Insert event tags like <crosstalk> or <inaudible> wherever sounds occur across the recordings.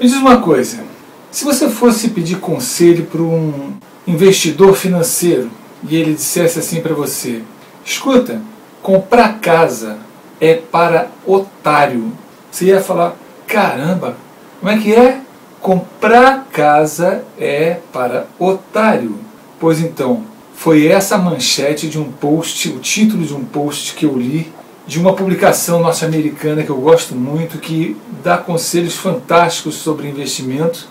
Me diz uma coisa: se você fosse pedir conselho para um investidor financeiro e ele dissesse assim para você: escuta, comprar casa é para otário. Você ia falar: caramba, como é que é? Comprar casa é para otário. Pois então, foi essa manchete de um post, o título de um post que eu li de uma publicação norte-americana que eu gosto muito, que dá conselhos fantásticos sobre investimento.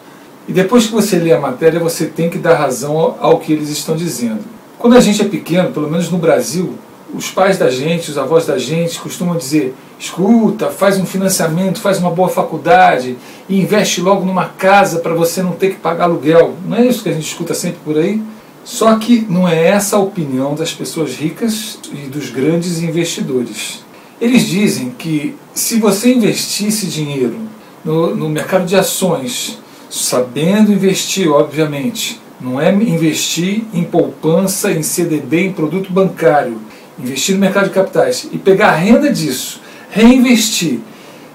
E depois que você lê a matéria, você tem que dar razão ao que eles estão dizendo. Quando a gente é pequeno, pelo menos no Brasil, os pais da gente, os avós da gente costumam dizer: escuta, faz um financiamento, faz uma boa faculdade e investe logo numa casa para você não ter que pagar aluguel. Não é isso que a gente escuta sempre por aí? Só que não é essa a opinião das pessoas ricas e dos grandes investidores. Eles dizem que se você investisse dinheiro no, no mercado de ações, sabendo investir, obviamente, não é investir em poupança, em CDB, em produto bancário, investir no mercado de capitais e pegar a renda disso, reinvestir,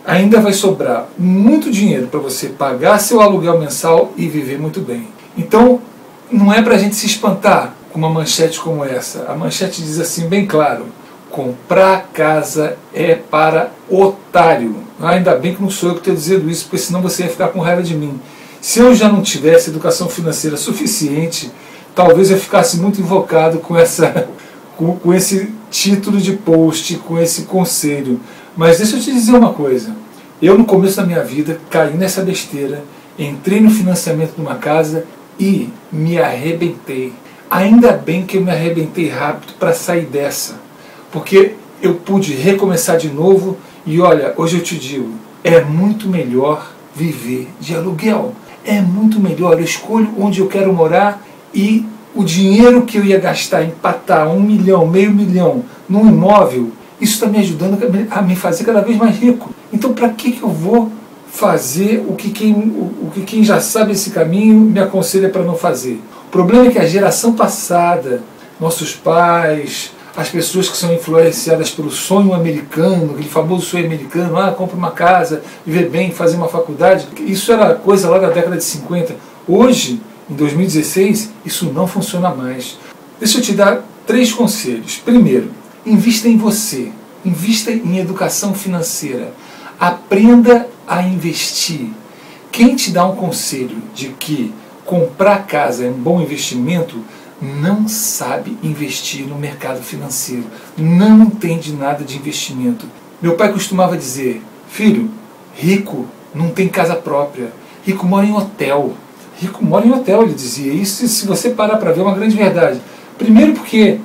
ainda vai sobrar muito dinheiro para você pagar seu aluguel mensal e viver muito bem. Então, não é para a gente se espantar com uma manchete como essa. A manchete diz assim, bem claro: comprar casa é para otário. Ainda bem que não sou eu que estou dizendo isso, porque senão você ia ficar com raiva de mim. Se eu já não tivesse educação financeira suficiente, talvez eu ficasse muito invocado com, essa, <laughs> com, com esse título de post, com esse conselho. Mas deixa eu te dizer uma coisa. Eu, no começo da minha vida, caí nessa besteira, entrei no financiamento de uma casa e me arrebentei. Ainda bem que eu me arrebentei rápido para sair dessa, porque eu pude recomeçar de novo e olha, hoje eu te digo, é muito melhor viver de aluguel. É muito melhor, eu escolho onde eu quero morar e o dinheiro que eu ia gastar em patar um milhão, meio milhão num imóvel, isso está me ajudando a me fazer cada vez mais rico. Então, para que, que eu vou fazer o que, quem, o, que quem já sabe esse caminho me aconselha para não fazer. O problema é que a geração passada, nossos pais, as pessoas que são influenciadas pelo sonho americano, aquele famoso sonho americano, ah, compra uma casa, viver bem, fazer uma faculdade, isso era coisa lá da década de 50. Hoje, em 2016, isso não funciona mais. Deixa eu te dar três conselhos. Primeiro, invista em você, invista em educação financeira. Aprenda a investir. Quem te dá um conselho de que comprar casa é um bom investimento não sabe investir no mercado financeiro, não entende nada de investimento. Meu pai costumava dizer: Filho, rico não tem casa própria, rico mora em hotel. Rico mora em hotel, ele dizia. Isso, se você parar para ver, é uma grande verdade. Primeiro, porque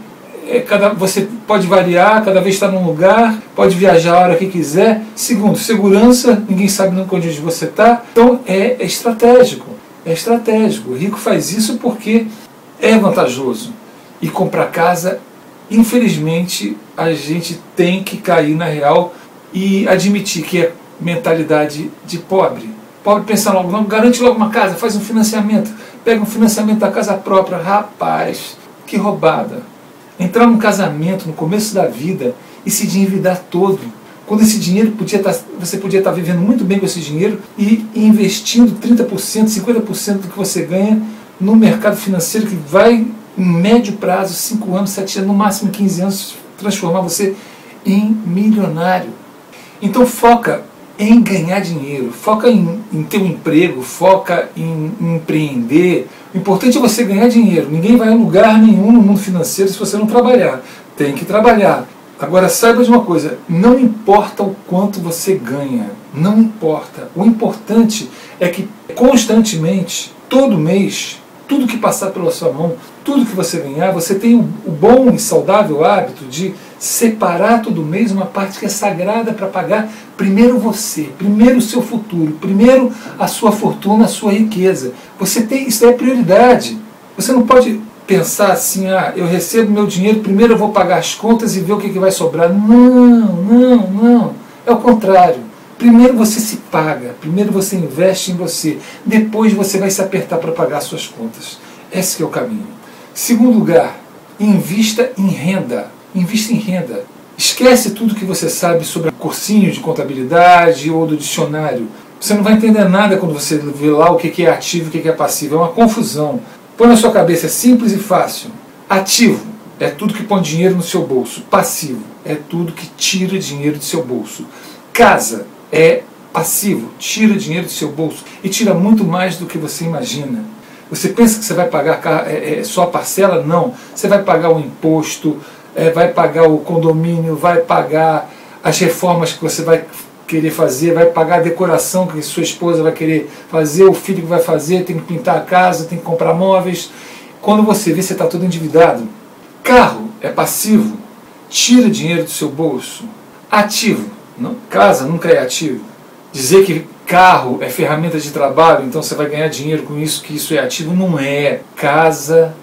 é, cada, você pode variar, cada vez está num lugar, pode viajar a hora que quiser. Segundo, segurança, ninguém sabe nunca onde você está. Então é, é estratégico. É estratégico. O rico faz isso porque é vantajoso. E comprar casa, infelizmente, a gente tem que cair na real e admitir que é mentalidade de pobre. Pobre pensa logo, não, garante logo uma casa, faz um financiamento, pega um financiamento da casa própria. Rapaz, que roubada entrar num casamento no começo da vida e se endividar todo. Quando esse dinheiro podia estar, tá, você podia estar tá vivendo muito bem com esse dinheiro e investindo 30%, 50% do que você ganha no mercado financeiro que vai, em médio prazo, 5 anos, 7 anos, no máximo 15 anos, transformar você em milionário. Então foca em ganhar dinheiro, foca em, em ter um emprego, foca em, em empreender, o importante é você ganhar dinheiro. Ninguém vai a lugar nenhum no mundo financeiro se você não trabalhar. Tem que trabalhar. Agora saiba de uma coisa: não importa o quanto você ganha, não importa. O importante é que constantemente, todo mês, tudo que passar pela sua mão, tudo que você ganhar, você tem o bom e saudável hábito de separar todo mês uma parte que é sagrada para pagar primeiro você, primeiro o seu futuro, primeiro a sua fortuna, a sua riqueza. Você tem, isso é prioridade. Você não pode pensar assim, ah, eu recebo meu dinheiro, primeiro eu vou pagar as contas e ver o que, que vai sobrar. Não, não, não. É o contrário. Primeiro você se paga, primeiro você investe em você, depois você vai se apertar para pagar suas contas. Esse é o caminho. Segundo lugar, invista em renda. Invista em renda. Esquece tudo que você sabe sobre cursinho de contabilidade ou do dicionário. Você não vai entender nada quando você vê lá o que é ativo e o que é passivo. É uma confusão. Põe na sua cabeça, é simples e fácil. Ativo é tudo que põe dinheiro no seu bolso. Passivo é tudo que tira dinheiro do seu bolso. Casa é passivo, tira dinheiro do seu bolso e tira muito mais do que você imagina. Você pensa que você vai pagar é, é, só a parcela? Não. Você vai pagar o imposto, é, vai pagar o condomínio, vai pagar as reformas que você vai querer fazer, vai pagar a decoração que sua esposa vai querer fazer, o filho que vai fazer, tem que pintar a casa, tem que comprar móveis. Quando você vê, você está todo endividado. Carro é passivo, tira dinheiro do seu bolso. Ativo, não, casa nunca é ativo. Dizer que carro é ferramenta de trabalho, então você vai ganhar dinheiro com isso, que isso é ativo, não é. Casa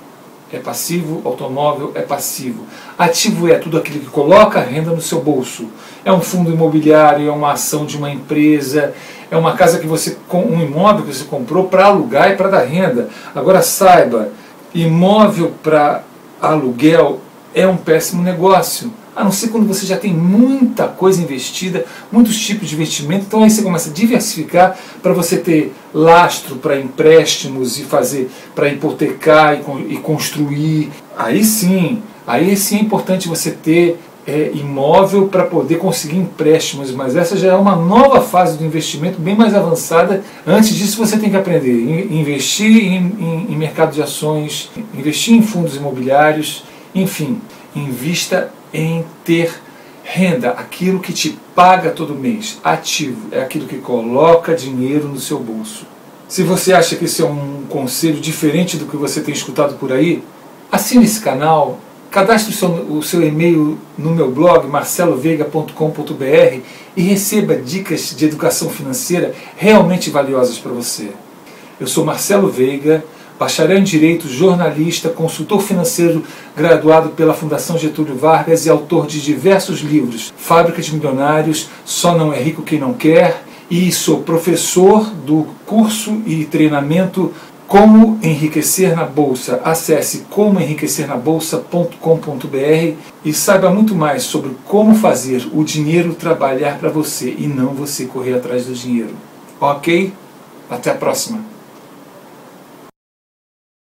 é passivo, automóvel é passivo. Ativo é tudo aquilo que coloca renda no seu bolso. É um fundo imobiliário, é uma ação de uma empresa, é uma casa que você um imóvel que você comprou para alugar e para dar renda. Agora saiba, imóvel para aluguel é um péssimo negócio a não ser quando você já tem muita coisa investida, muitos tipos de investimento. Então aí você começa a diversificar para você ter lastro para empréstimos e fazer para hipotecar e, e, construir. Aí sim, aí sim é importante você ter é, imóvel para poder conseguir empréstimos, mas essa já é uma nova fase do investimento bem mais avançada. Antes disso, você tem que aprender investir em, em, em mercado de ações, investir em fundos imobiliários, enfim, invista em ter renda, aquilo que te paga todo mês. Ativo é aquilo que coloca dinheiro no seu bolso. Se você acha que esse é um conselho diferente do que você tem escutado por aí, assine esse canal, cadastre o seu, o seu e-mail no meu blog marceloveiga.com.br e receba dicas de educação financeira realmente valiosas para você. Eu sou Marcelo Veiga bacharel em Direito, jornalista, consultor financeiro graduado pela Fundação Getúlio Vargas e autor de diversos livros, Fábrica de Milionários, Só Não É Rico Quem Não Quer, e sou professor do curso e treinamento Como Enriquecer na Bolsa. Acesse comoenriquecernabolsa.com.br e saiba muito mais sobre como fazer o dinheiro trabalhar para você e não você correr atrás do dinheiro. Ok? Até a próxima!